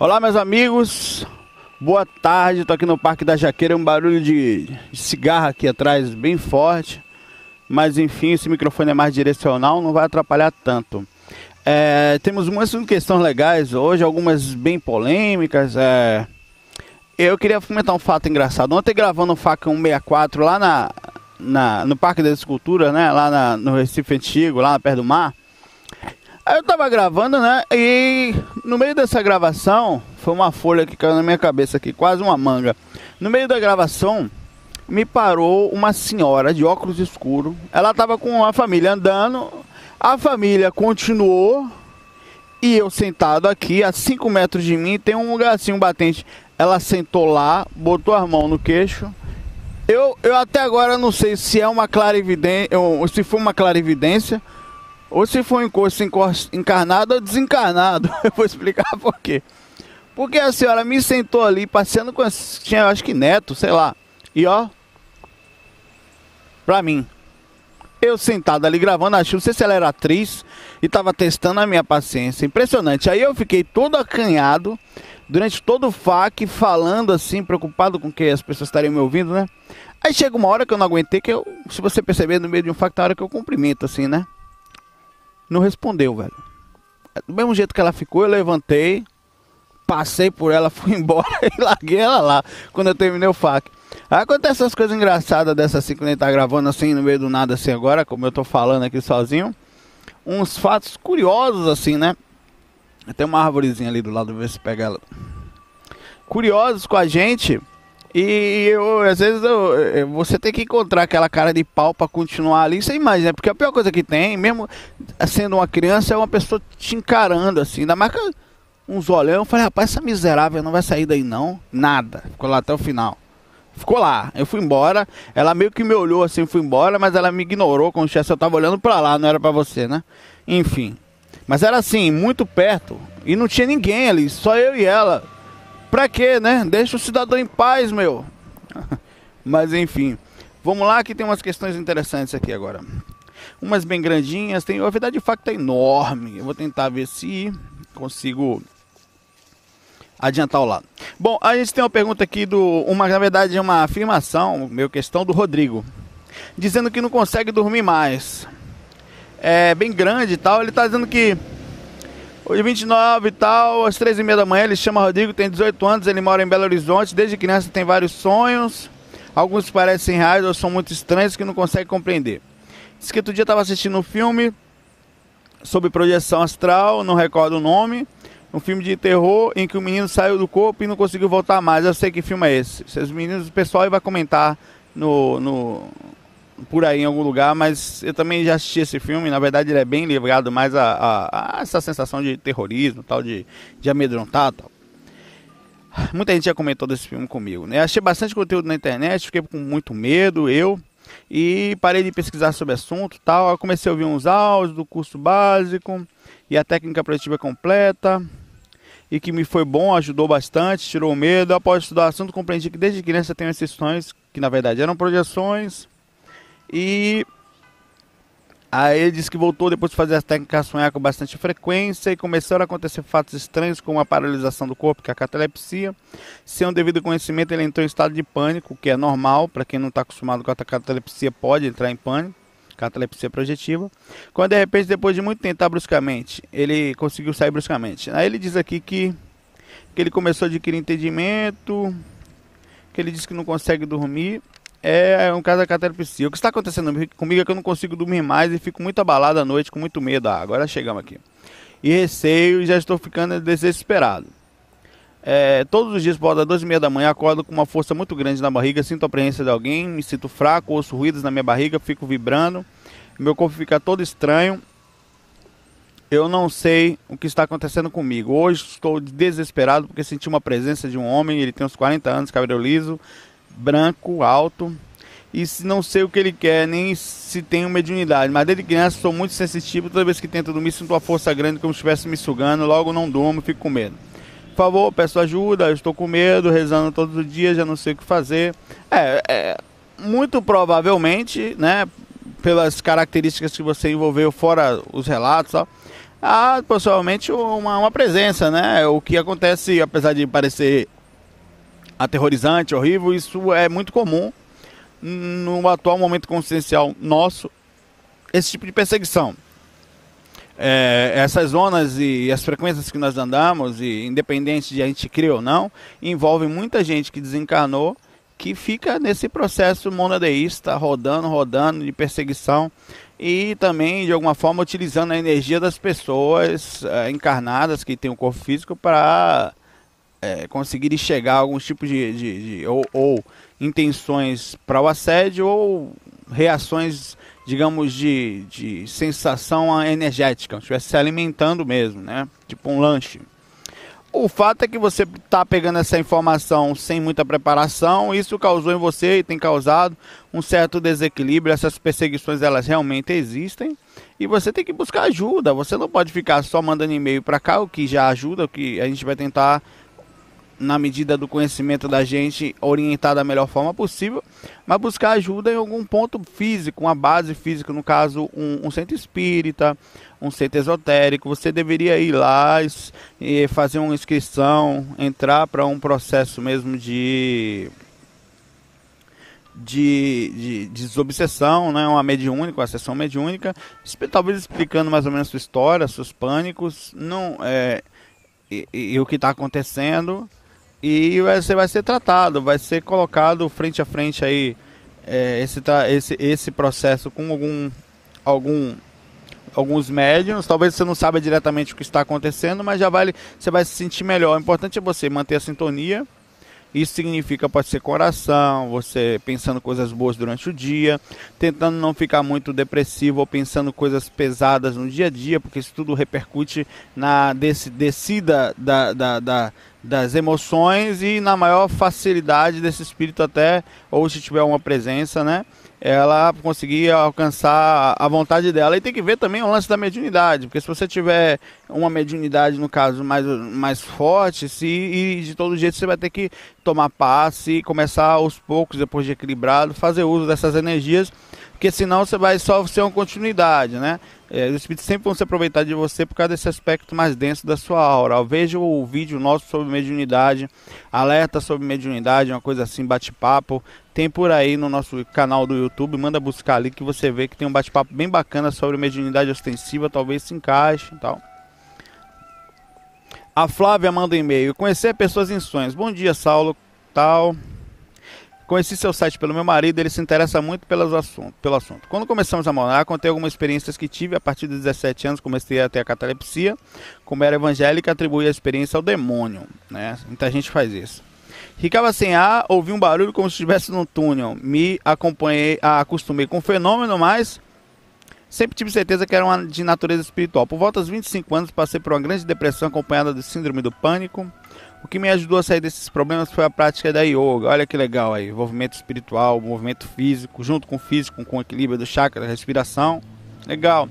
Olá, meus amigos. Boa tarde. Tô aqui no Parque da Jaqueira. Um barulho de cigarro aqui atrás bem forte. Mas enfim, esse microfone é mais direcional, não vai atrapalhar tanto. É, temos muitas questões legais hoje, algumas bem polêmicas. É... Eu queria comentar um fato engraçado. Ontem gravando o Faca 164 lá na, na, no Parque da Escultura, né? Lá na, no Recife Antigo, lá perto do mar. Eu tava gravando, né? E no meio dessa gravação, foi uma folha que caiu na minha cabeça aqui, quase uma manga. No meio da gravação, me parou uma senhora de óculos escuros. Ela tava com a família andando. A família continuou. E eu sentado aqui, a 5 metros de mim, tem um lugar um batente. Ela sentou lá, botou as mãos no queixo. Eu, eu até agora não sei se é uma clarividência, se foi uma clarividência ou se for um encosto encarnado ou desencarnado. Eu vou explicar por quê. Porque a senhora me sentou ali, passeando com. Tinha, acho que neto, sei lá. E ó. Pra mim. Eu sentado ali gravando a chuva, se ela era atriz e tava testando a minha paciência. Impressionante. Aí eu fiquei todo acanhado durante todo o FAQ, falando assim, preocupado com que as pessoas estariam me ouvindo, né? Aí chega uma hora que eu não aguentei, que eu, se você perceber, no meio de um FAQ, tem hora que eu cumprimento, assim, né? Não respondeu, velho. Do mesmo jeito que ela ficou, eu levantei, passei por ela, fui embora e larguei ela lá quando eu terminei o fac. Aí acontece essas coisas engraçadas dessa assim, quando a gente tá gravando assim no meio do nada assim agora, como eu tô falando aqui sozinho. Uns fatos curiosos assim, né? Tem uma árvorezinha ali do lado, ver se pega ela. Curiosos com a gente e eu, às vezes eu, você tem que encontrar aquela cara de pau para continuar ali, você imagina, né? porque a pior coisa que tem, mesmo sendo uma criança, é uma pessoa te encarando assim, mais que uns olhão, eu falei, rapaz, essa miserável não vai sair daí não, nada, ficou lá até o final. Ficou lá, eu fui embora, ela meio que me olhou assim, fui embora, mas ela me ignorou como se eu tava olhando para lá, não era para você, né? Enfim. Mas era assim, muito perto, e não tinha ninguém ali, só eu e ela. Pra quê, né? Deixa o cidadão em paz, meu. Mas enfim. Vamos lá que tem umas questões interessantes aqui agora. Umas bem grandinhas, tem, a verdade de fato é enorme. Eu vou tentar ver se consigo adiantar o lado. Bom, a gente tem uma pergunta aqui do uma na verdade é uma afirmação, meu questão do Rodrigo, dizendo que não consegue dormir mais. É bem grande e tal, ele está dizendo que Hoje 29 e tal, às 3 e meia da manhã, ele chama Rodrigo, tem 18 anos, ele mora em Belo Horizonte, desde criança tem vários sonhos, alguns parecem reais ou são muito estranhos que não consegue compreender. Diz que outro dia estava assistindo um filme sobre projeção astral, não recordo o nome, um filme de terror em que o menino saiu do corpo e não conseguiu voltar mais. Eu sei que filme é esse. Se os meninos, o pessoal vai comentar no, no, por aí em algum lugar, mas eu também já assisti esse filme. Na verdade, ele é bem ligado mais a, a, a essa sensação de terrorismo, tal, de, de amedrontar, tal. Muita gente já comentou desse filme comigo, né? Achei bastante conteúdo na internet, fiquei com muito medo, eu, e parei de pesquisar sobre assunto, tal. Eu comecei a ouvir uns áudios do curso básico e a técnica projetiva completa, e que me foi bom, ajudou bastante, tirou o medo. Após estudar o assunto, compreendi que desde criança tenho esses sonhos, que na verdade eram projeções, e aí ele disse que voltou depois de fazer as técnicas sonhar com bastante frequência e começaram a acontecer fatos estranhos como a paralisação do corpo, que é a catalepsia. Sem um devido conhecimento, ele entrou em estado de pânico, que é normal, para quem não está acostumado com a catalepsia pode entrar em pânico catalepsia projetiva. Quando de repente, depois de muito tentar bruscamente, ele conseguiu sair bruscamente. Aí ele diz aqui que, que ele começou a adquirir entendimento, que ele diz que não consegue dormir é um caso da catalepsia. O que está acontecendo comigo é que eu não consigo dormir mais e fico muito abalado à noite, com muito medo. Ah, agora chegamos aqui. E receio e já estou ficando desesperado. É, todos os dias, por volta das 2 e meia da manhã, acordo com uma força muito grande na barriga, sinto a presença de alguém, me sinto fraco, ouço ruídos na minha barriga, fico vibrando, meu corpo fica todo estranho. Eu não sei o que está acontecendo comigo. Hoje estou desesperado porque senti uma presença de um homem, ele tem uns 40 anos, cabelo liso, branco, alto, e não sei o que ele quer, nem se uma mediunidade. Mas desde criança sou muito sensitivo, toda vez que tento dormir sinto uma força grande como se estivesse me sugando, logo não durmo, fico com medo. Por favor, peço ajuda, eu estou com medo, rezando todos os dias, já não sei o que fazer. É, é muito provavelmente, né, pelas características que você envolveu, fora os relatos, ó, há possivelmente uma, uma presença, né? O que acontece, apesar de parecer aterrorizante, horrível, isso é muito comum no atual momento consciencial nosso, esse tipo de perseguição. É, essas zonas e as frequências que nós andamos, e independente de a gente crer ou não, envolvem muita gente que desencarnou que fica nesse processo monodeísta, rodando, rodando, de perseguição e também, de alguma forma, utilizando a energia das pessoas é, encarnadas que têm um corpo físico para é, conseguirem chegar a algum tipo de, de, de ou, ou, intenções para o assédio ou reações, digamos, de, de sensação energética, estivesse se alimentando mesmo, né? Tipo um lanche. O fato é que você está pegando essa informação sem muita preparação, isso causou em você e tem causado um certo desequilíbrio. Essas perseguições elas realmente existem e você tem que buscar ajuda. Você não pode ficar só mandando e-mail para cá, o que já ajuda, o que a gente vai tentar na medida do conhecimento da gente, orientar da melhor forma possível, mas buscar ajuda em algum ponto físico, uma base física, no caso, um, um centro espírita, um centro esotérico. Você deveria ir lá e fazer uma inscrição, entrar para um processo mesmo de. De, de, de desobsessão, né? uma mediúnica, uma sessão mediúnica, talvez explicando mais ou menos sua história, seus pânicos, não é, e, e o que está acontecendo, e você vai ser tratado, vai ser colocado frente a frente aí é, esse, esse, esse processo com algum, algum alguns médiums, talvez você não saiba diretamente o que está acontecendo, mas já vale, você vai se sentir melhor. O importante é você manter a sintonia isso significa pode ser coração, você pensando coisas boas durante o dia, tentando não ficar muito depressivo ou pensando coisas pesadas no dia a dia, porque isso tudo repercute na descida da, da, da, das emoções e na maior facilidade desse espírito até, ou se tiver uma presença, né? ela conseguir alcançar a vontade dela. E tem que ver também o lance da mediunidade, porque se você tiver uma mediunidade, no caso, mais, mais forte, se, e de todo jeito você vai ter que tomar passe e começar aos poucos, depois de equilibrado, fazer uso dessas energias, porque senão você vai só ser uma continuidade, né? É, os espíritos sempre vão se aproveitar de você por causa desse aspecto mais denso da sua aura. Veja o vídeo nosso sobre mediunidade, alerta sobre mediunidade, uma coisa assim, bate-papo. Tem por aí no nosso canal do YouTube, manda buscar ali que você vê que tem um bate-papo bem bacana sobre mediunidade ostensiva, talvez se encaixe e tal. A Flávia manda um e-mail. Conhecer pessoas em sonhos. Bom dia, Saulo. Tal. Conheci seu site pelo meu marido, ele se interessa muito pelos assunto, pelo assunto. Quando começamos a morar, contei algumas experiências que tive. A partir de 17 anos, comecei a ter a catalepsia. Como era evangélica, atribuí a experiência ao demônio. Né? Muita gente faz isso. Ficava sem ar, ouvi um barulho como se estivesse num túnel. Me acompanhei, acostumei com o fenômeno, mas sempre tive certeza que era uma de natureza espiritual. Por volta dos 25 anos, passei por uma grande depressão acompanhada de síndrome do pânico. O que me ajudou a sair desses problemas foi a prática da yoga. Olha que legal aí, movimento espiritual, movimento físico, junto com o físico, com o equilíbrio do chakra, respiração. Legal.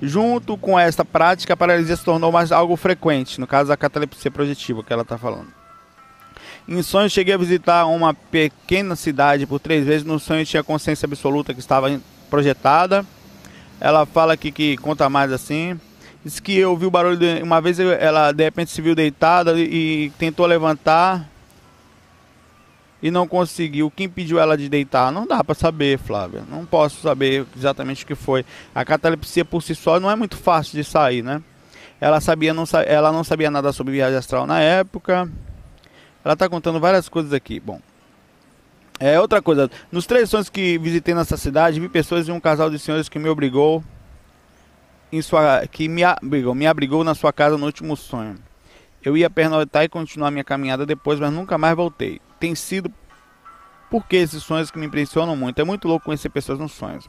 Junto com esta prática, a paralisia se tornou mais algo frequente, no caso da catalepsia projetiva que ela está falando. Em sonho cheguei a visitar uma pequena cidade por três vezes. No sonho tinha consciência absoluta que estava projetada. Ela fala aqui que conta mais assim. Diz que eu vi o barulho de, uma vez ela de repente se viu deitada e, e tentou levantar e não conseguiu. Quem pediu ela de deitar? Não dá para saber, Flávia. Não posso saber exatamente o que foi. A catalepsia por si só não é muito fácil de sair, né? Ela sabia não ela não sabia nada sobre viagem astral na época. Ela está contando várias coisas aqui. Bom, é outra coisa. Nos três sonhos que visitei nessa cidade, vi pessoas e um casal de senhores que me obrigou em sua que me abrigou, me abrigou na sua casa no último sonho. Eu ia pernoitar e continuar minha caminhada depois, mas nunca mais voltei. Tem sido porque esses sonhos que me impressionam muito. É muito louco conhecer pessoas nos sonhos.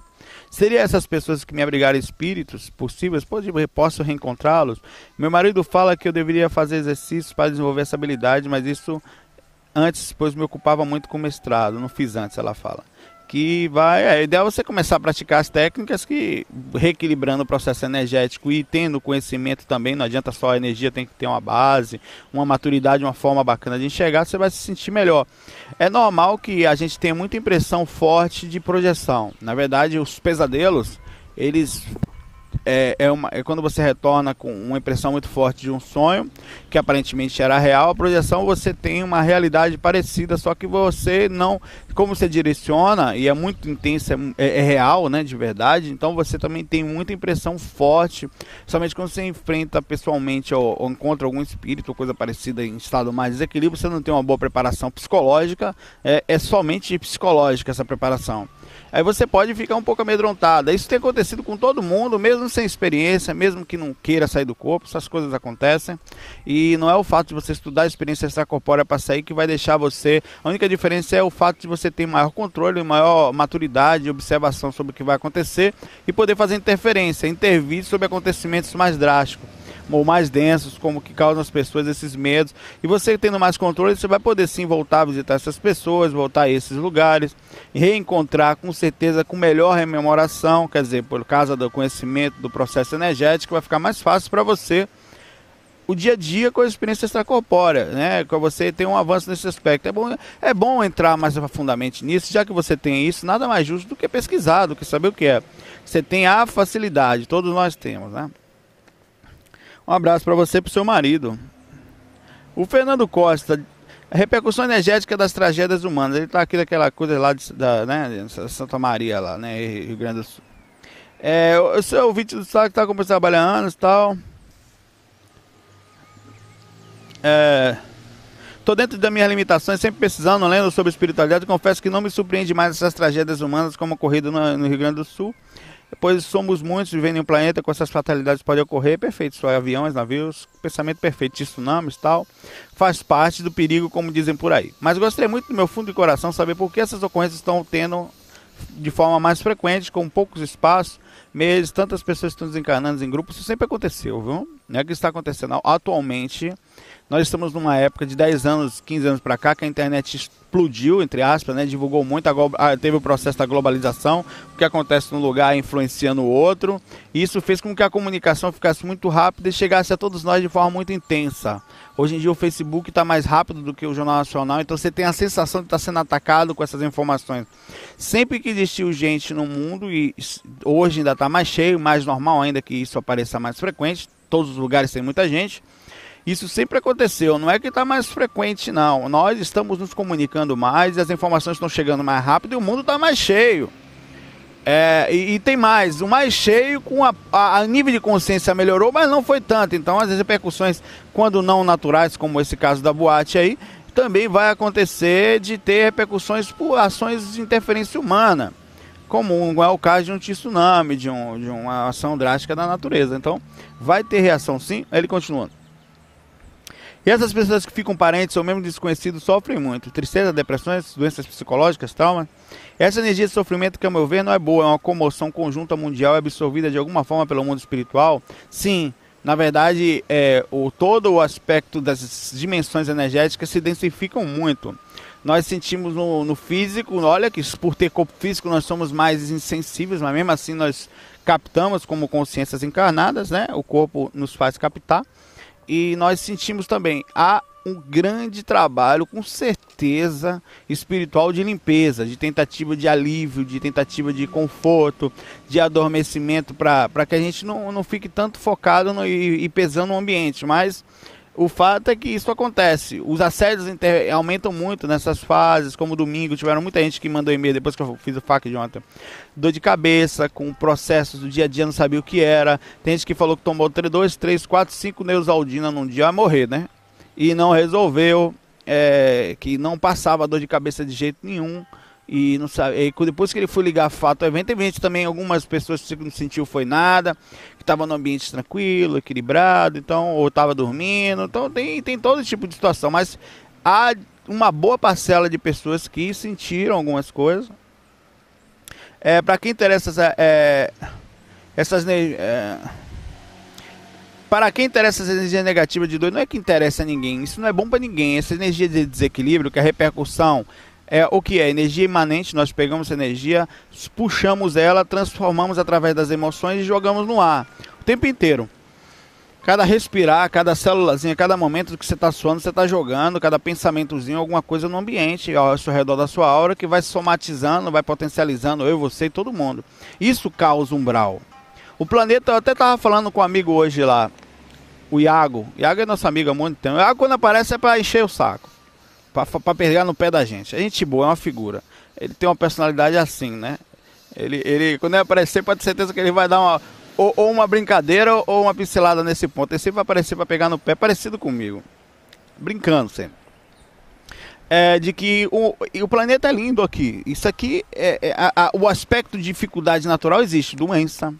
Seria essas pessoas que me abrigaram espíritos possíveis? Posso reencontrá-los? Meu marido fala que eu deveria fazer exercícios para desenvolver essa habilidade, mas isso antes, pois me ocupava muito com mestrado. Não fiz antes, ela fala que vai. É, a ideia é você começar a praticar as técnicas que, reequilibrando o processo energético e tendo conhecimento também, não adianta só a energia, tem que ter uma base, uma maturidade, uma forma bacana de enxergar, você vai se sentir melhor. É normal que a gente tenha muita impressão forte de projeção. Na verdade, os pesadelos, eles é, é, uma, é quando você retorna com uma impressão muito forte de um sonho, que aparentemente era real, a projeção você tem uma realidade parecida, só que você não. Como você direciona, e é muito intensa, é, é real, né? De verdade, então você também tem muita impressão forte, somente quando você enfrenta pessoalmente ou, ou encontra algum espírito ou coisa parecida em estado mais desequilíbrio, você não tem uma boa preparação psicológica, é, é somente psicológica essa preparação aí você pode ficar um pouco amedrontada. Isso tem acontecido com todo mundo, mesmo sem experiência, mesmo que não queira sair do corpo, essas coisas acontecem. E não é o fato de você estudar a experiência extracorpórea para sair que vai deixar você. A única diferença é o fato de você ter maior controle, maior maturidade, observação sobre o que vai acontecer e poder fazer interferência, intervir sobre acontecimentos mais drásticos ou mais densos, como que causam as pessoas esses medos. E você tendo mais controle, você vai poder sim voltar a visitar essas pessoas, voltar a esses lugares, reencontrar com certeza com melhor rememoração, quer dizer, por causa do conhecimento do processo energético, vai ficar mais fácil para você o dia a dia com a experiência extracorpórea, né? Com você tem um avanço nesse aspecto. É bom, é bom entrar mais profundamente nisso, já que você tem isso, nada mais justo do que pesquisar, do que saber o que é. Você tem a facilidade, todos nós temos, né? Um abraço para você e para seu marido. O Fernando Costa, repercussão energética das tragédias humanas. Ele está aqui daquela coisa lá de, da, né, Santa Maria, lá, né, Rio Grande do Sul. É, eu sou ouvinte do que está começando a trabalhar anos e tal. É, dentro das minhas limitações, sempre precisando, lendo sobre espiritualidade. Confesso que não me surpreende mais essas tragédias humanas como ocorrido no, no Rio Grande do Sul pois somos muitos vivendo em um planeta com essas fatalidades podem ocorrer, perfeito, só aviões, navios, pensamento perfeito tsunamis tal, faz parte do perigo, como dizem por aí. Mas gostaria muito do meu fundo de coração saber por que essas ocorrências estão tendo de forma mais frequente, com poucos espaços, meses, tantas pessoas estão desencarnando em grupos, isso sempre aconteceu, viu? Não é que está acontecendo atualmente nós estamos numa época de 10 anos, 15 anos para cá, que a internet explodiu, entre aspas, né? divulgou muito, a, teve o processo da globalização, o que acontece num lugar influencia no outro. E isso fez com que a comunicação ficasse muito rápida e chegasse a todos nós de forma muito intensa. Hoje em dia o Facebook está mais rápido do que o Jornal Nacional, então você tem a sensação de estar tá sendo atacado com essas informações. Sempre que existiu gente no mundo, e hoje ainda está mais cheio, mais normal ainda que isso apareça mais frequente, todos os lugares tem muita gente isso sempre aconteceu, não é que está mais frequente, não. Nós estamos nos comunicando mais, as informações estão chegando mais rápido e o mundo está mais cheio. É, e, e, tem mais, o mais cheio com a, a, a, nível de consciência melhorou, mas não foi tanto. Então as repercussões, quando não naturais, como esse caso da boate aí, também vai acontecer de ter repercussões por ações de interferência humana, como é o caso de um tsunami, de, um, de uma ação drástica da natureza. Então vai ter reação sim. Ele continua. E essas pessoas que ficam parentes ou mesmo desconhecidos sofrem muito. Tristeza, depressões, doenças psicológicas, trauma. Essa energia de sofrimento, que a meu ver, não é boa, é uma comoção conjunta mundial absorvida de alguma forma pelo mundo espiritual. Sim, na verdade, é, o, todo o aspecto das dimensões energéticas se densificam muito. Nós sentimos no, no físico, olha que por ter corpo físico nós somos mais insensíveis, mas mesmo assim nós captamos como consciências encarnadas, né? O corpo nos faz captar e nós sentimos também há um grande trabalho, com certeza, espiritual de limpeza, de tentativa de alívio, de tentativa de conforto, de adormecimento, para que a gente não, não fique tanto focado no, e, e pesando no ambiente. Mas o fato é que isso acontece. Os assédios aumentam muito nessas fases, como domingo, tiveram muita gente que mandou e-mail depois que eu fiz o FAQ de ontem. Dor de cabeça, com processos do dia a dia, não sabia o que era. Tem gente que falou que tomou 2, 3, 4, 5 Neusaldina num dia, vai morrer, né? E não resolveu, é, que não passava dor de cabeça de jeito nenhum. E não sabe, e depois que ele foi ligar fato ao evento, também algumas pessoas que não sentiu foi nada, que estava no ambiente tranquilo, equilibrado, então, ou estava dormindo, então tem, tem todo tipo de situação, mas há uma boa parcela de pessoas que sentiram algumas coisas. É, para quem interessa é, essas é, para quem interessa essa energia negativa de dois, não é que interessa a ninguém, isso não é bom para ninguém. Essa energia de desequilíbrio, que a repercussão é o que é energia imanente. Nós pegamos essa energia, puxamos ela, transformamos através das emoções e jogamos no ar o tempo inteiro. Cada respirar, cada célulazinha, cada momento que você está suando, você está jogando, cada pensamentozinho, alguma coisa no ambiente, ao redor da sua aura, que vai somatizando, vai potencializando eu, você e todo mundo. Isso causa umbral. O planeta, eu até tava falando com um amigo hoje lá, o Iago. Iago é nosso amigo há muito tempo. O Iago quando aparece é para encher o saco. Para pegar no pé da gente. A gente boa, é uma figura. Ele tem uma personalidade assim, né? Ele, ele quando ele aparecer, pode ter certeza que ele vai dar uma, ou, ou uma brincadeira ou uma pincelada nesse ponto. Ele sempre vai aparecer para pegar no pé, parecido comigo. Brincando sempre. É, de que o, o planeta é lindo aqui. Isso aqui, é, é a, a, o aspecto de dificuldade natural existe. Doença,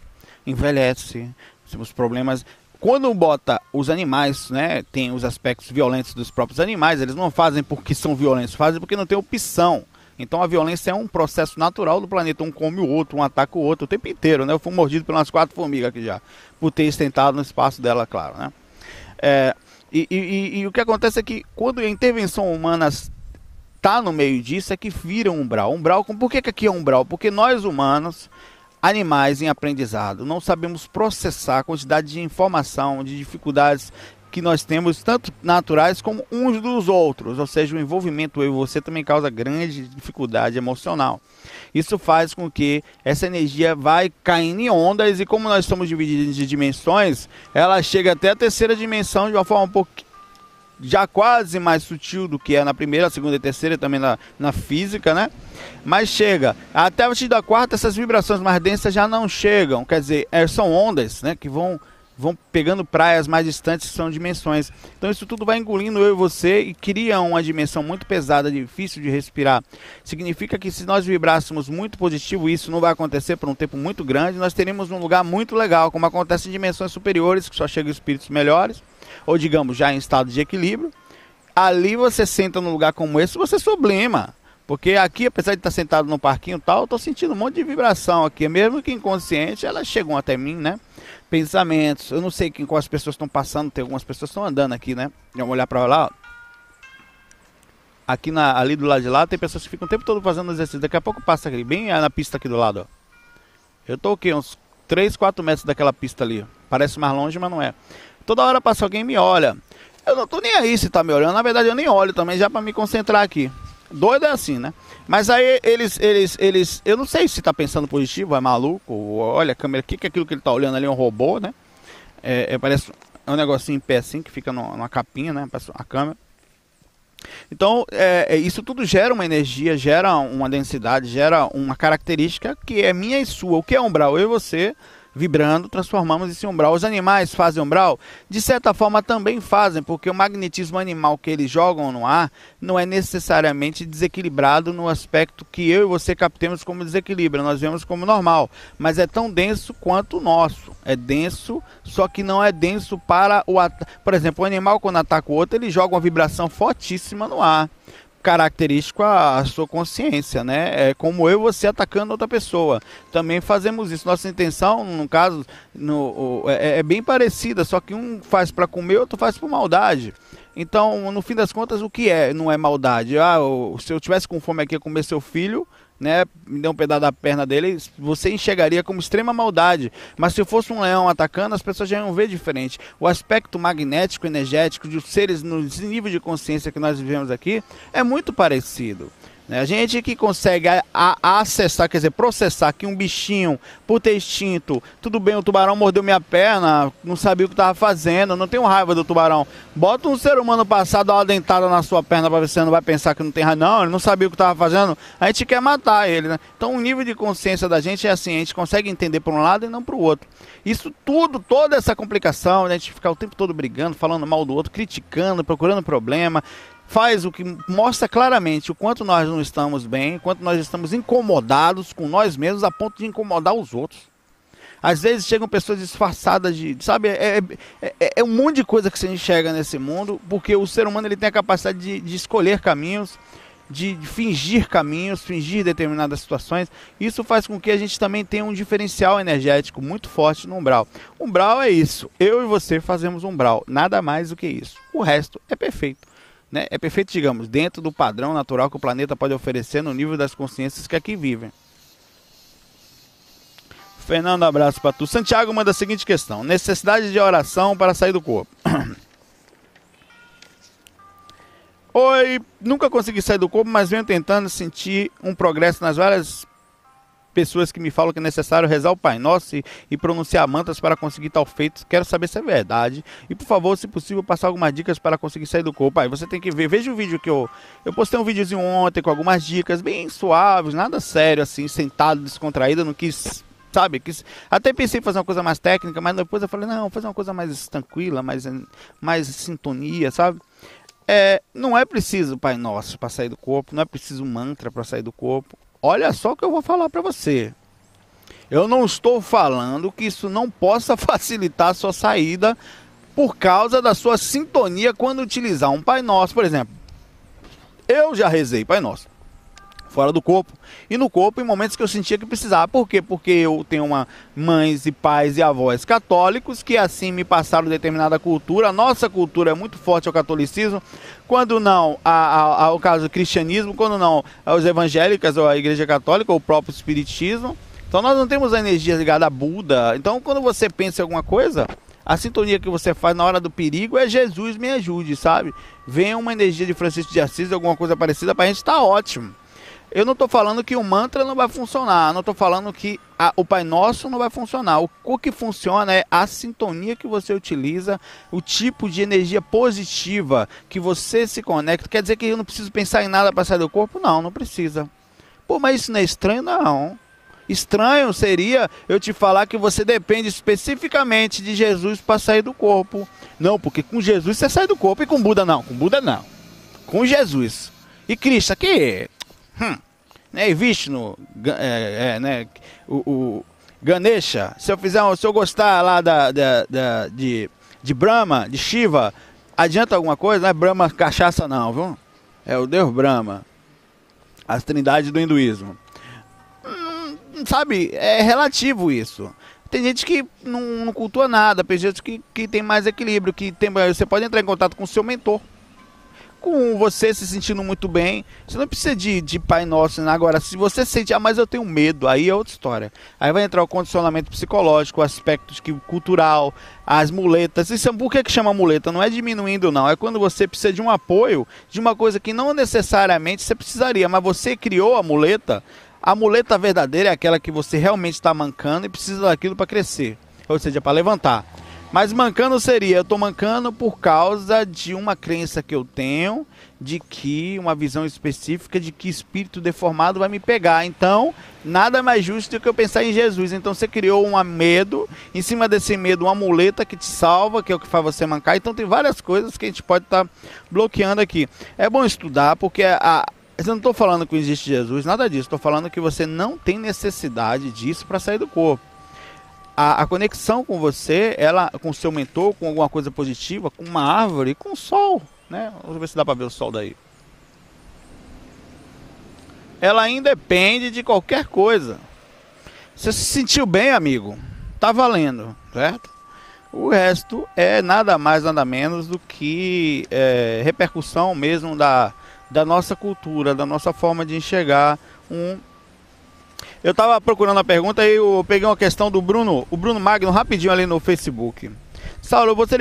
envelhece, temos problemas. Quando bota os animais, né, tem os aspectos violentos dos próprios animais, eles não fazem porque são violentos, fazem porque não tem opção. Então a violência é um processo natural do planeta. Um come o outro, um ataca o outro o tempo inteiro, né? Eu fui mordido pelas quatro formigas aqui já, por ter estentado no espaço dela, claro, né? É, e, e, e, o que acontece é que quando a intervenção humana está no meio disso, é que vira um umbral. Umbral, por que, que aqui é umbral? Porque nós humanos, animais em aprendizado, não sabemos processar a quantidade de informação, de dificuldades que nós temos, tanto naturais como uns dos outros, ou seja, o envolvimento eu e você também causa grande dificuldade emocional. Isso faz com que essa energia vai caindo em ondas e como nós estamos divididos em dimensões, ela chega até a terceira dimensão de uma forma um pouco já quase mais sutil do que é na primeira, segunda e terceira, também na, na física, né? Mas chega. Até a partir da quarta, essas vibrações mais densas já não chegam. Quer dizer, é, são ondas, né? Que vão vão pegando praias mais distantes que são dimensões. Então isso tudo vai engolindo eu e você e cria uma dimensão muito pesada, difícil de respirar. Significa que se nós vibrássemos muito positivo, isso não vai acontecer por um tempo muito grande, nós teremos um lugar muito legal, como acontece em dimensões superiores, que só chegam espíritos melhores, ou digamos, já em estado de equilíbrio. Ali você senta num lugar como esse, você sublima. Porque aqui, apesar de estar sentado no parquinho e tal, eu estou sentindo um monte de vibração aqui. Mesmo que inconsciente, elas chegam até mim, né? pensamentos. Eu não sei quem, quais pessoas estão passando, tem algumas pessoas estão andando aqui, né? Vamos olhar para lá. Aqui na, ali do lado de lá tem pessoas que ficam o tempo todo fazendo exercício. Daqui a pouco passa aqui, bem na pista aqui do lado, ó. Eu tô aqui uns 3, 4 metros daquela pista ali. Parece mais longe, mas não é. Toda hora passa alguém e me olha. Eu não tô nem aí se tá me olhando. Na verdade, eu nem olho também, já para me concentrar aqui. Doido é assim, né? Mas aí eles, eles, eles, eu não sei se tá pensando positivo, é maluco, olha a câmera, o que, é aquilo que ele tá olhando ali, é um robô, né? É, é parece um negocinho em pé assim, que fica no, numa capinha, né? A câmera. Então, é, é, isso tudo gera uma energia, gera uma densidade, gera uma característica que é minha e sua. O que é umbral? Eu e você vibrando, transformamos esse umbral. Os animais fazem umbral? De certa forma também fazem, porque o magnetismo animal que eles jogam no ar não é necessariamente desequilibrado no aspecto que eu e você captemos como desequilíbrio, nós vemos como normal, mas é tão denso quanto o nosso. É denso, só que não é denso para o por exemplo, o animal quando ataca o outro, ele joga uma vibração fortíssima no ar característico a, sua consciência, né? É como eu você atacando outra pessoa. Também fazemos isso. Nossa intenção, no caso, no, é, é bem parecida, só que um faz para comer, outro faz por maldade. Então, no fim das contas, o que é? Não é maldade. Ah, se eu tivesse com fome aqui a comer seu filho, né, me deu um pedaço da perna dele, você enxergaria como extrema maldade. Mas se fosse um leão atacando, as pessoas já iam ver diferente. O aspecto magnético, energético dos seres no nível de consciência que nós vivemos aqui é muito parecido. Né? A gente que consegue a, a acessar, quer dizer, processar que um bichinho, por ter extinto, tudo bem, o tubarão mordeu minha perna, não sabia o que estava fazendo, não tenho raiva do tubarão. Bota um ser humano passado, uma dentada na sua perna para você não vai pensar que não tem raiva. Não, ele não sabia o que estava fazendo, a gente quer matar ele, né? Então o nível de consciência da gente é assim, a gente consegue entender para um lado e não para o outro. Isso tudo, toda essa complicação, né? a gente ficar o tempo todo brigando, falando mal do outro, criticando, procurando problema, faz o que mostra claramente o quanto nós não estamos bem, quanto nós estamos incomodados com nós mesmos a ponto de incomodar os outros. Às vezes chegam pessoas disfarçadas de, sabe, é, é, é, é um monte de coisa que você enxerga nesse mundo, porque o ser humano ele tem a capacidade de, de escolher caminhos, de, fingir caminhos, fingir determinadas situações. Isso faz com que a gente também tenha um diferencial energético muito forte no umbral. Umbral é isso. Eu e você fazemos umbral, nada mais do que isso. O resto é perfeito né, é perfeito, digamos, dentro do padrão natural que o planeta pode oferecer no nível das consciências que aqui vivem. Fernando, abraço para tu. Santiago manda a seguinte questão: necessidade de oração para sair do corpo. Oi, nunca consegui sair do corpo, mas venho tentando sentir um progresso nas várias pessoas que me falam que é necessário rezar o Pai Nosso e, e pronunciar mantas para conseguir tal feito. Quero saber se é verdade. E por favor, se possível, passar algumas dicas para conseguir sair do corpo. Pai, você tem que ver. Veja o vídeo que eu. Eu postei um videozinho ontem com algumas dicas bem suaves, nada sério, assim, sentado, descontraído. Não quis sabe? Quis, até pensei em fazer uma coisa mais técnica, mas depois eu falei, não, fazer uma coisa mais tranquila, mais, mais sintonia, sabe? É, não é preciso Pai Nosso para sair do corpo, não é preciso mantra para sair do corpo. Olha só o que eu vou falar para você. Eu não estou falando que isso não possa facilitar a sua saída por causa da sua sintonia quando utilizar um Pai Nosso, por exemplo. Eu já rezei Pai Nosso fora do corpo e no corpo em momentos que eu sentia que precisava. Por quê? Porque eu tenho uma mães e pais e avós católicos que assim me passaram determinada cultura. A nossa cultura é muito forte ao catolicismo, quando não ao caso do cristianismo, quando não aos evangélicas ou à igreja católica ou o próprio espiritismo. Então nós não temos a energia ligada a Buda. Então quando você pensa em alguma coisa, a sintonia que você faz na hora do perigo é Jesus me ajude, sabe? Venha uma energia de Francisco de Assis, alguma coisa parecida, pra gente tá ótimo. Eu não estou falando que o mantra não vai funcionar, não estou falando que a, o Pai Nosso não vai funcionar. O, o, que funciona é a sintonia que você utiliza, o tipo de energia positiva que você se conecta. Quer dizer que eu não preciso pensar em nada para sair do corpo? Não, não precisa. Pô, mas isso não é estranho? Não. Estranho seria eu te falar que você depende especificamente de Jesus para sair do corpo. Não, porque com Jesus você sai do corpo e com Buda não. Com Buda não. Com Jesus. E Cristo, aqui Hum. Né? Vishnu, é, é, né? o, o Ganesha, se eu fizer, se eu gostar lá da, da, da, de, de Brahma, de Shiva, adianta alguma coisa? Não é Brahma cachaça não, viu? É o Deus Brahma, as trindades do hinduísmo. Hum, sabe, é relativo isso. Tem gente que não, não cultua nada, tem gente que, que tem mais equilíbrio, que tem, você pode entrar em contato com o seu mentor com você se sentindo muito bem. Você não precisa de, de Pai Nosso. Né? Agora, se você sente, ah, mas eu tenho medo, aí é outra história. Aí vai entrar o condicionamento psicológico, o aspecto que, cultural, as muletas. Isso, por que, que chama muleta? Não é diminuindo, não. É quando você precisa de um apoio de uma coisa que não necessariamente você precisaria, mas você criou a muleta. A muleta verdadeira é aquela que você realmente está mancando e precisa daquilo para crescer, ou seja, para levantar. Mas mancando seria, eu tô mancando por causa de uma crença que eu tenho de que uma visão específica de que espírito deformado vai me pegar. Então, nada mais justo do que eu pensar em Jesus. Então, você criou um medo, em cima desse medo, uma muleta que te salva, que é o que faz você mancar. Então, tem várias coisas que a gente pode estar tá bloqueando aqui. É bom estudar, porque a, eu não estou falando que existe Jesus, nada disso. Estou falando que você não tem necessidade disso para sair do corpo a, a, conexão com você, ela com o seu mentor, com alguma coisa positiva, com uma árvore, com o sol, né? Vamos ver se dá para ver o sol daí. Ela independe de qualquer coisa. Você se sentiu bem, amigo? Tá valendo, certo? O resto é nada mais, nada menos do que é, repercussão mesmo da, da nossa cultura, da nossa forma de enxergar um eu estava procurando a pergunta e eu peguei uma questão do Bruno, o Bruno Magno, rapidinho ali no Facebook. Saulo, você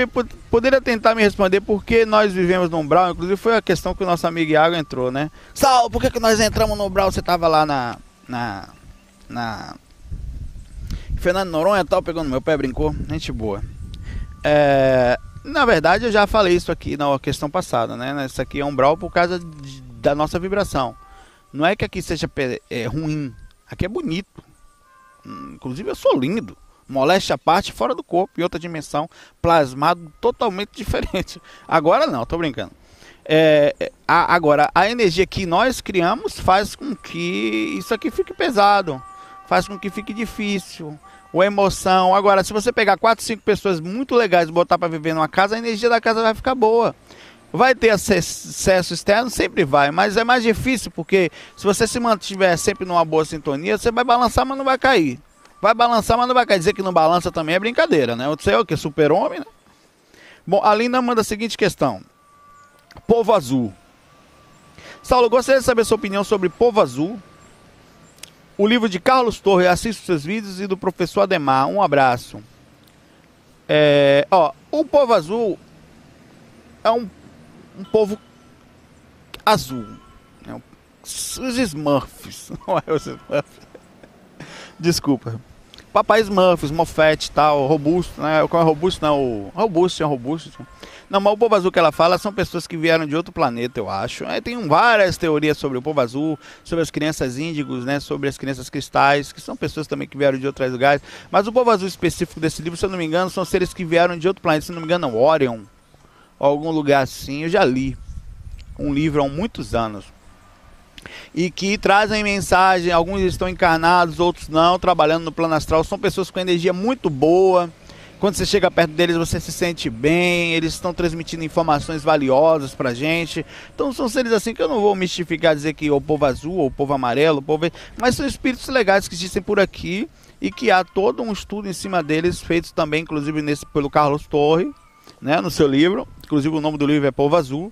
poderia tentar me responder por que nós vivemos no Umbral? Inclusive foi a questão que o nosso amigo Iago entrou, né? Saulo, por que, que nós entramos no Umbral? Você estava lá na. na. na. Fernando Noronha tal, pegando meu pé, brincou. Gente boa. É, na verdade, eu já falei isso aqui na questão passada, né? Isso aqui é umbral por causa de, da nossa vibração. Não é que aqui seja é, ruim, Aqui é bonito. Inclusive eu sou lindo. Moléstia à parte, fora do corpo, em outra dimensão, plasmado totalmente diferente. Agora não, tô brincando. É, é, a, agora, a energia que nós criamos faz com que isso aqui fique pesado, faz com que fique difícil, a emoção. Agora, se você pegar quatro, cinco pessoas muito legais e botar para viver numa casa, a energia da casa vai ficar boa. Vai ter acesso externo? Sempre vai, mas é mais difícil porque se você se mantiver sempre numa boa sintonia, você vai balançar, mas não vai cair. Vai balançar, mas não vai cair. Dizer que não balança também é brincadeira, né? Você é o que? Super-homem, né? Bom, a Linda manda a seguinte questão: Povo Azul. Saulo, gostaria de saber sua opinião sobre Povo Azul. O livro de Carlos Torres, assisto seus vídeos e do professor Ademar. Um abraço. É, ó, o Povo Azul é um um povo azul. Né? Os Smurfs. Não é os Smurfs. Desculpa. Papai Smurf, Smurfette e tal, robusto, né? Qual é robusto? Não, o robusto, é robusto. Não, mas o povo azul que ela fala são pessoas que vieram de outro planeta, eu acho. É, tem várias teorias sobre o povo azul, sobre as crianças índigos, né? Sobre as crianças cristais, que são pessoas também que vieram de outros lugares. Mas o povo azul específico desse livro, se eu não me engano, são seres que vieram de outro planeta. Se eu não me engano, não, Orion, algum lugar assim. Eu já li um livro há muitos anos e que trazem mensagem. Alguns estão encarnados, outros não, trabalhando no plano astral. São pessoas com energia muito boa. Quando você chega perto deles, você se sente bem. Eles estão transmitindo informações valiosas pra gente. Então são seres assim que eu não vou mistificar dizer que o povo azul ou o povo amarelo, o povo... mas são espíritos legais que existem por aqui e que há todo um estudo em cima deles, feito também, inclusive, nesse, pelo Carlos Torre, né, no seu livro. Inclusive o nome do livro é Povo Azul.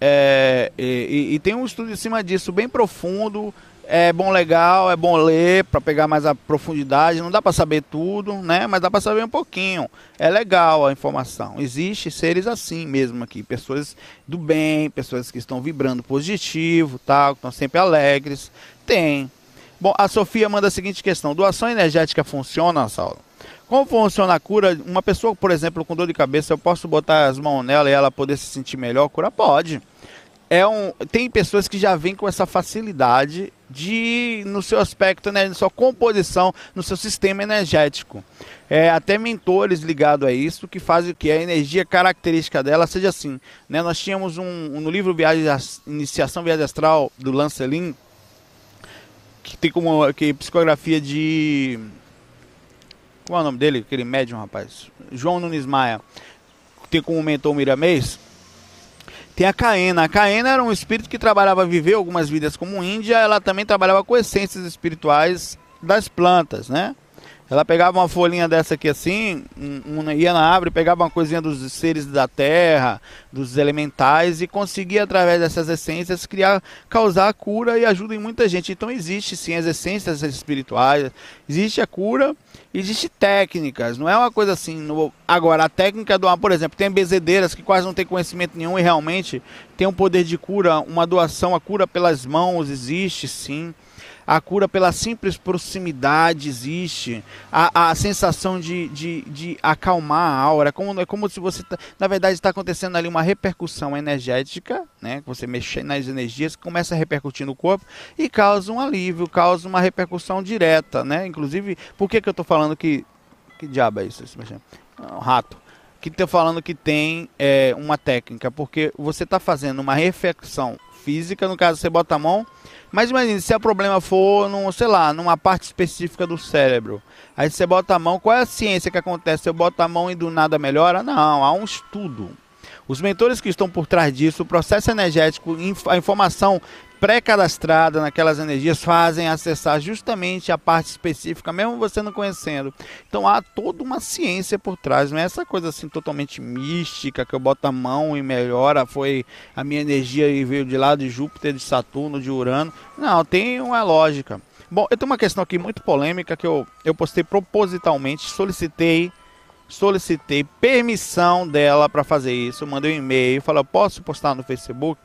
É, e, e, tem um estudo em cima disso bem profundo. É bom legal, é bom ler para pegar mais a profundidade. Não dá para saber tudo, né? Mas dá para saber um pouquinho. É legal a informação. Existe seres assim mesmo aqui, pessoas do bem, pessoas que estão vibrando positivo, tal, que estão sempre alegres. Tem. Bom, a Sofia manda a seguinte questão: doação energética funciona, Saulo? Como funciona a cura? Uma pessoa, por exemplo, com dor de cabeça, eu posso botar as mãos nela e ela poder se sentir melhor? Cura pode é um, tem pessoas que já vêm com essa facilidade de no seu aspecto, né, na sua composição, no seu sistema energético. É, até mentores ligados a isso que fazem que a energia característica dela seja assim. Né? Nós tínhamos um, um no livro Viagem, Iniciação Viagem Astral do Lancelin, que tem como que psicografia de qual é o nome dele? Aquele médium, rapaz. João Nunes Maia. Tem como mentor o Miramês tem a Caena. A Caena era um espírito que trabalhava, viveu algumas vidas como índia, ela também trabalhava com essências espirituais das plantas, né? Ela pegava uma folhinha dessa aqui assim, um, ia na árvore, pegava uma coisinha dos seres da terra, dos elementais e conseguia através dessas essências criar, causar cura e ajuda em muita gente. Então existe sim as essências espirituais, existe a cura, existe técnicas, não é uma coisa assim. No... Agora a técnica do, por exemplo, tem bezedeiras que quase não tem conhecimento nenhum e realmente tem um poder de cura, uma doação, a cura pelas mãos existe sim a cura pela simples proximidade existe, a, a sensação de, de, de acalmar a aura, como, é como se você, tá, na verdade, está acontecendo ali uma repercussão energética, né? Você mexe nas energias, começa a repercutir no corpo e causa um alívio, causa uma repercussão direta, né? Inclusive, por que, que eu estou falando que. Que diabo é isso? Um rato que está falando que tem é, uma técnica, porque você está fazendo uma reflexão física, no caso você bota a mão mas imagine, se o problema for, num, sei lá, numa parte específica do cérebro. Aí você bota a mão, qual é a ciência que acontece? Eu boto a mão e do nada melhora? Não, há um estudo. Os mentores que estão por trás disso, o processo energético, a informação pré-cadastrada naquelas energias fazem acessar justamente a parte específica, mesmo você não conhecendo. Então há toda uma ciência por trás, não é essa coisa assim totalmente mística que eu boto a mão e melhora, foi a minha energia e veio de lá de Júpiter, de Saturno, de Urano. Não, tem uma lógica. Bom, eu tenho uma questão aqui muito polêmica que eu, eu postei propositalmente, solicitei solicitei permissão dela para fazer isso, mandei um e-mail, falei, posso postar no Facebook?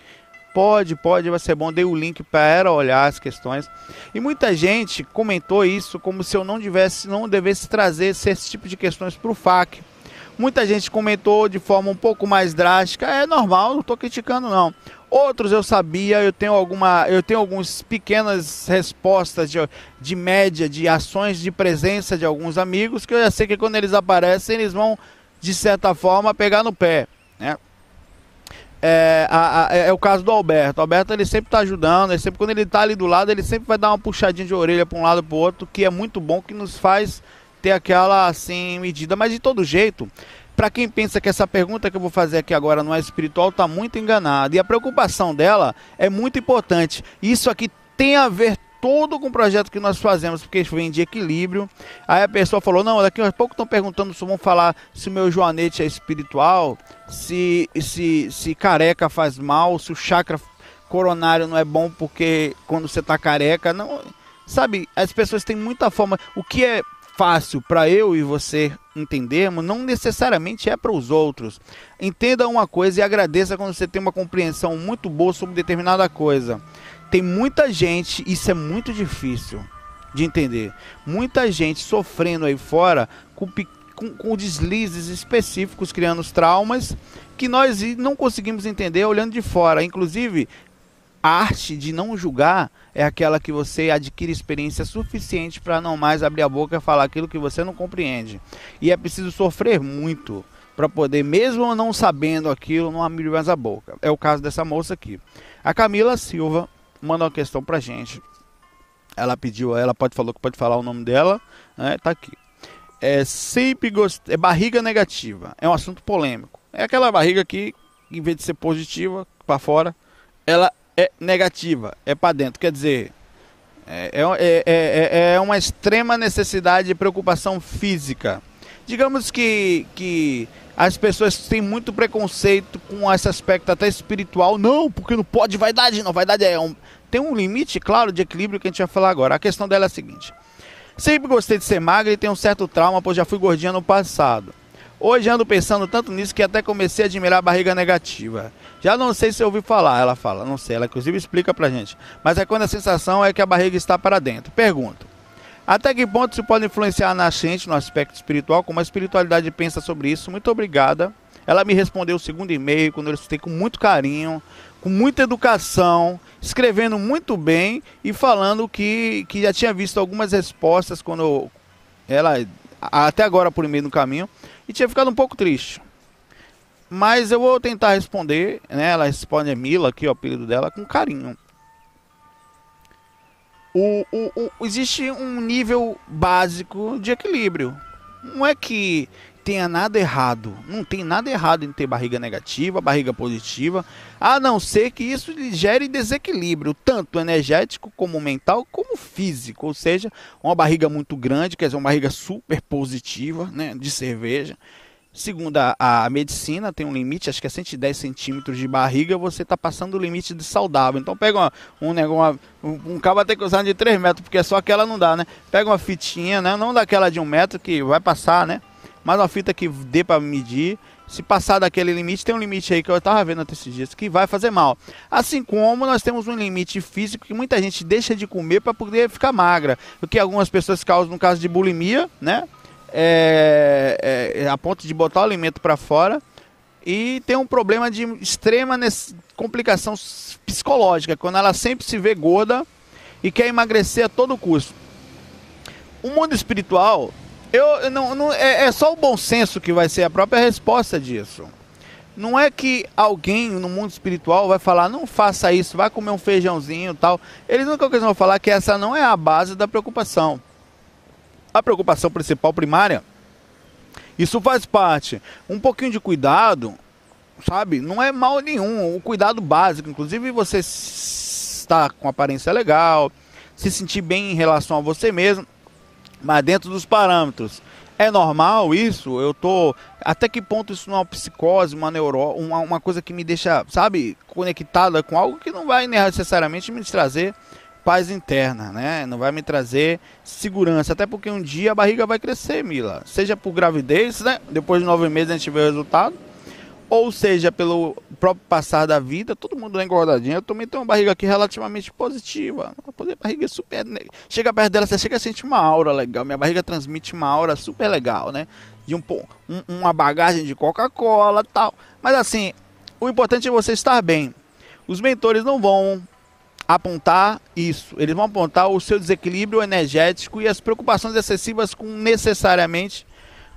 Pode, pode, vai ser bom. Dei o link para olhar as questões. E muita gente comentou isso como se eu não devesse, não devesse trazer esse, tipo de questões para o FAQ. Muita gente comentou de forma um pouco mais drástica. É normal, não estou criticando não. Outros eu sabia, eu tenho alguma, eu tenho algumas pequenas respostas de, de média de ações de presença de alguns amigos que eu já sei que quando eles aparecem eles vão de certa forma pegar no pé, né? É, a, a, é o caso do Alberto. O Alberto ele sempre está ajudando, ele sempre, quando ele está ali do lado, ele sempre vai dar uma puxadinha de orelha para um lado para o outro, que é muito bom, que nos faz ter aquela assim medida. Mas de todo jeito, para quem pensa que essa pergunta que eu vou fazer aqui agora não é espiritual, está muito enganado. E a preocupação dela é muito importante. Isso aqui tem a ver todo com o projeto que nós fazemos, porque vem de equilíbrio. Aí a pessoa falou: não, daqui a pouco estão perguntando se vão falar se o meu joanete é espiritual, se, se, se careca faz mal, se o chakra coronário não é bom porque quando você está careca. Não, sabe, as pessoas têm muita forma. O que é fácil para eu e você entendermos, não necessariamente é para os outros. Entenda uma coisa e agradeça quando você tem uma compreensão muito boa sobre determinada coisa tem muita gente, isso é muito difícil. de entender. Muita gente sofrendo aí fora com, com, com deslizes específicos, criando os traumas que nós não conseguimos entender olhando de fora. Inclusive, a arte de não julgar é aquela que você adquire experiência suficiente para não mais abrir a boca e falar aquilo que você não compreende. E é preciso sofrer muito para poder, mesmo não sabendo aquilo, não abrir mais a boca. É o caso dessa moça aqui. A Camila Silva mandou uma questão pra gente. Ela pediu, ela pode falou que pode falar o nome dela, né? Tá aqui. É sempre gost... é barriga negativa. É um assunto polêmico. É aquela barriga que, em vez de ser positiva para fora, ela é negativa, é para dentro. Quer dizer, é, é, é, é, uma extrema necessidade de preocupação física. Digamos que, que as pessoas têm muito preconceito com esse aspecto até espiritual. Não, porque não pode vaidade, não. Vaidade é um. Tem um limite, claro, de equilíbrio que a gente vai falar agora. A questão dela é a seguinte: sempre gostei de ser magra e tenho um certo trauma, pois já fui gordinha no passado. Hoje ando pensando tanto nisso que até comecei a admirar a barriga negativa. Já não sei se eu ouvi falar, ela fala, não sei, ela inclusive explica pra gente. Mas é quando a sensação é que a barriga está para dentro. Pergunto: até que ponto se pode influenciar na gente no aspecto espiritual? Como a espiritualidade pensa sobre isso? Muito obrigada. Ela me respondeu o segundo e-mail, quando eu escutei com muito carinho, com muita educação, escrevendo muito bem e falando que, que já tinha visto algumas respostas quando ela, até agora por e-mail no caminho, e tinha ficado um pouco triste. Mas eu vou tentar responder, né? Ela responde a Mila, aqui, o apelido dela, com carinho. O, o, o, existe um nível básico de equilíbrio. Não é que tenha nada errado. Não tem nada errado em ter barriga negativa, barriga positiva, a não ser que isso gere desequilíbrio, tanto energético como mental, como físico. Ou seja, uma barriga muito grande, quer dizer, uma barriga super positiva, né, de cerveja. Segundo a, a, medicina, tem um limite, acho que é 110 centímetros de barriga, você está passando o limite de saudável. Então pega uma, um negócio, um, um cabo até que usar de 3 metros, porque só aquela não dá, né? Pega uma fitinha, né? Não daquela de um metro que vai passar, né? mas uma fita que dê para medir. Se passar daquele limite, tem um limite aí que eu estava vendo até esses dias, que vai fazer mal. Assim como nós temos um limite físico que muita gente deixa de comer para poder ficar magra. O que algumas pessoas causam no caso de bulimia, né? É, é, é a ponto de botar o alimento para fora. E tem um problema de extrema complicação psicológica, quando ela sempre se vê gorda e quer emagrecer a todo custo. O mundo espiritual eu não, não é, é, só o bom senso que vai ser a própria resposta disso. Não é que alguém no mundo espiritual vai falar, não faça isso, vai comer um feijãozinho tal. Eles nunca vão falar que essa não é a base da preocupação. A preocupação principal, primária, isso faz parte. Um pouquinho de cuidado, sabe? Não é mal nenhum. O cuidado básico, inclusive você estar com aparência legal, se sentir bem em relação a você mesmo mas dentro dos parâmetros. É normal isso? Eu tô. Até que ponto isso não é uma psicose, uma neuro, uma, uma coisa que me deixa, sabe, conectada com algo que não vai necessariamente me trazer paz interna, né? Não vai me trazer segurança. Até porque um dia a barriga vai crescer, Mila. Seja por gravidez, né? Depois de nove meses a gente vê o resultado ou seja pelo próprio passar da vida, todo mundo é engordadinho. Eu também tenho uma barriga aqui relativamente positiva. A barriga é super. Chega perto dela, você chega a sentir uma aura legal. Minha barriga transmite uma aura super legal, né? De um, um uma bagagem de Coca-Cola tal. Mas assim, o importante é você estar bem. Os mentores não vão apontar isso. Eles vão apontar o seu desequilíbrio energético e as preocupações excessivas com necessariamente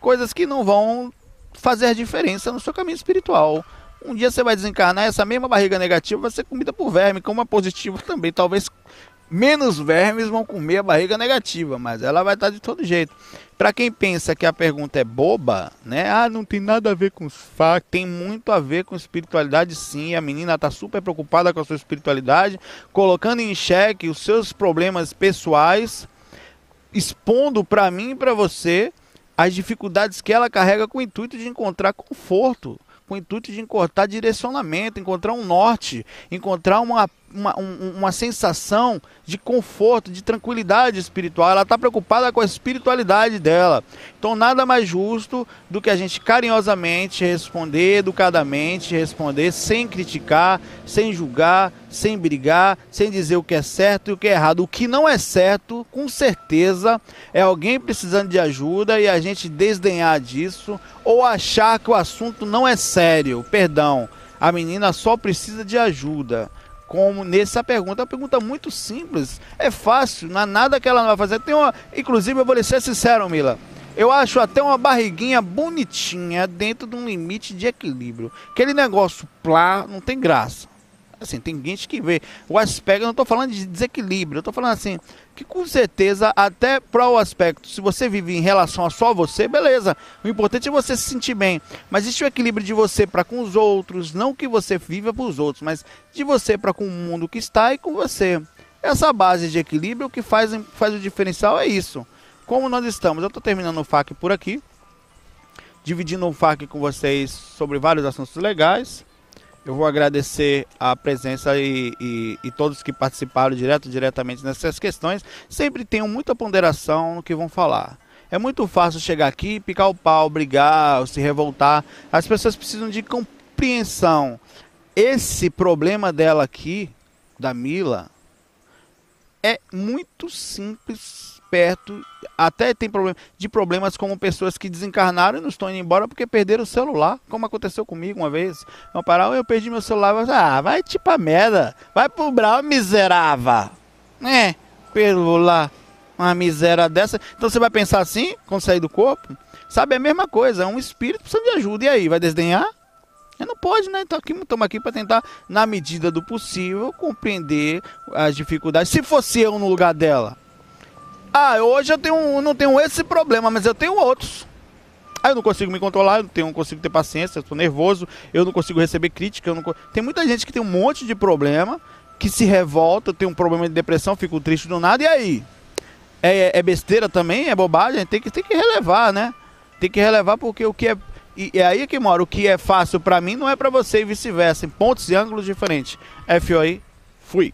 coisas que não vão fazer diferença no seu caminho espiritual. Um dia você vai desencarnar, essa mesma barriga negativa vai ser comida por verme, como a positiva também. Talvez menos vermes vão comer a barriga negativa, mas ela vai estar de todo jeito. Para quem pensa que a pergunta é boba, né? Ah, não tem nada a ver com os fatos, tem muito a ver com espiritualidade sim. A menina está super preocupada com a sua espiritualidade, colocando em xeque os seus problemas pessoais, expondo para mim e para você as dificuldades que ela carrega com o intuito de encontrar conforto, com o intuito de encontrar direcionamento, encontrar um norte, encontrar uma, uma, um, uma sensação de conforto, de tranquilidade espiritual. Ela está preocupada com a espiritualidade dela. Então, nada mais justo do que a gente carinhosamente responder, educadamente responder, sem criticar, sem julgar, sem brigar, sem dizer o que é certo e o que é errado. O que não é certo, com certeza, é alguém precisando de ajuda e a gente desdenhar disso ou achar que o assunto não é sério. Perdão, a menina só precisa de ajuda como nessa pergunta. É uma pergunta muito simples, é fácil, não há nada que ela não vai fazer. Tem uma, inclusive, eu vou lhe ser sincero, Mila. Eu acho até uma barriguinha bonitinha dentro de um limite de equilíbrio. Aquele negócio plá não tem graça. Assim, tem gente que vê o aspecto, eu não estou falando de desequilíbrio, eu estou falando assim, que com certeza, até para o aspecto, se você vive em relação a só você, beleza. O importante é você se sentir bem. Mas existe o equilíbrio de você para com os outros, não que você viva para os outros, mas de você para com o mundo que está e com você. Essa base de equilíbrio, que faz, faz o diferencial é isso. Como nós estamos, eu estou terminando o FAQ por aqui, dividindo o FAQ com vocês sobre vários assuntos legais. Eu vou agradecer a presença e, e, e, todos que participaram direto diretamente nessas questões. Sempre tenham muita ponderação no que vão falar. É muito fácil chegar aqui, picar o pau, brigar, se revoltar. As pessoas precisam de compreensão. Esse problema dela aqui, da Mila, é muito simples perto, até tem problema, de problemas como pessoas que desencarnaram e não estão indo embora porque perderam o celular, como aconteceu comigo uma vez. Uma parada, eu perdi meu celular, ah, vai tipo a merda, vai pro brau, miserável. É, pelo lá, uma miséria dessa. Então você vai pensar assim, quando sair do corpo? Sabe, é a mesma coisa, é um espírito precisando de ajuda, e aí, vai desdenhar? Não pode, né? Então aqui, estamos aqui para tentar, na medida do possível, compreender as dificuldades. Se fosse eu no lugar dela, ah, hoje eu tenho, não tenho esse problema, mas eu tenho outros. Ah, eu não consigo me controlar, eu não, tenho, não consigo ter paciência, eu estou nervoso, eu não consigo receber crítica. Eu não, tem muita gente que tem um monte de problema, que se revolta, tem um problema de depressão, fica triste do nada, e aí? É, é besteira também? É bobagem? Tem que, tem que relevar, né? Tem que relevar porque o que é. E é aí que mora. O que é fácil para mim não é para você e vice-versa. Em pontos e ângulos diferentes. FOI, fui.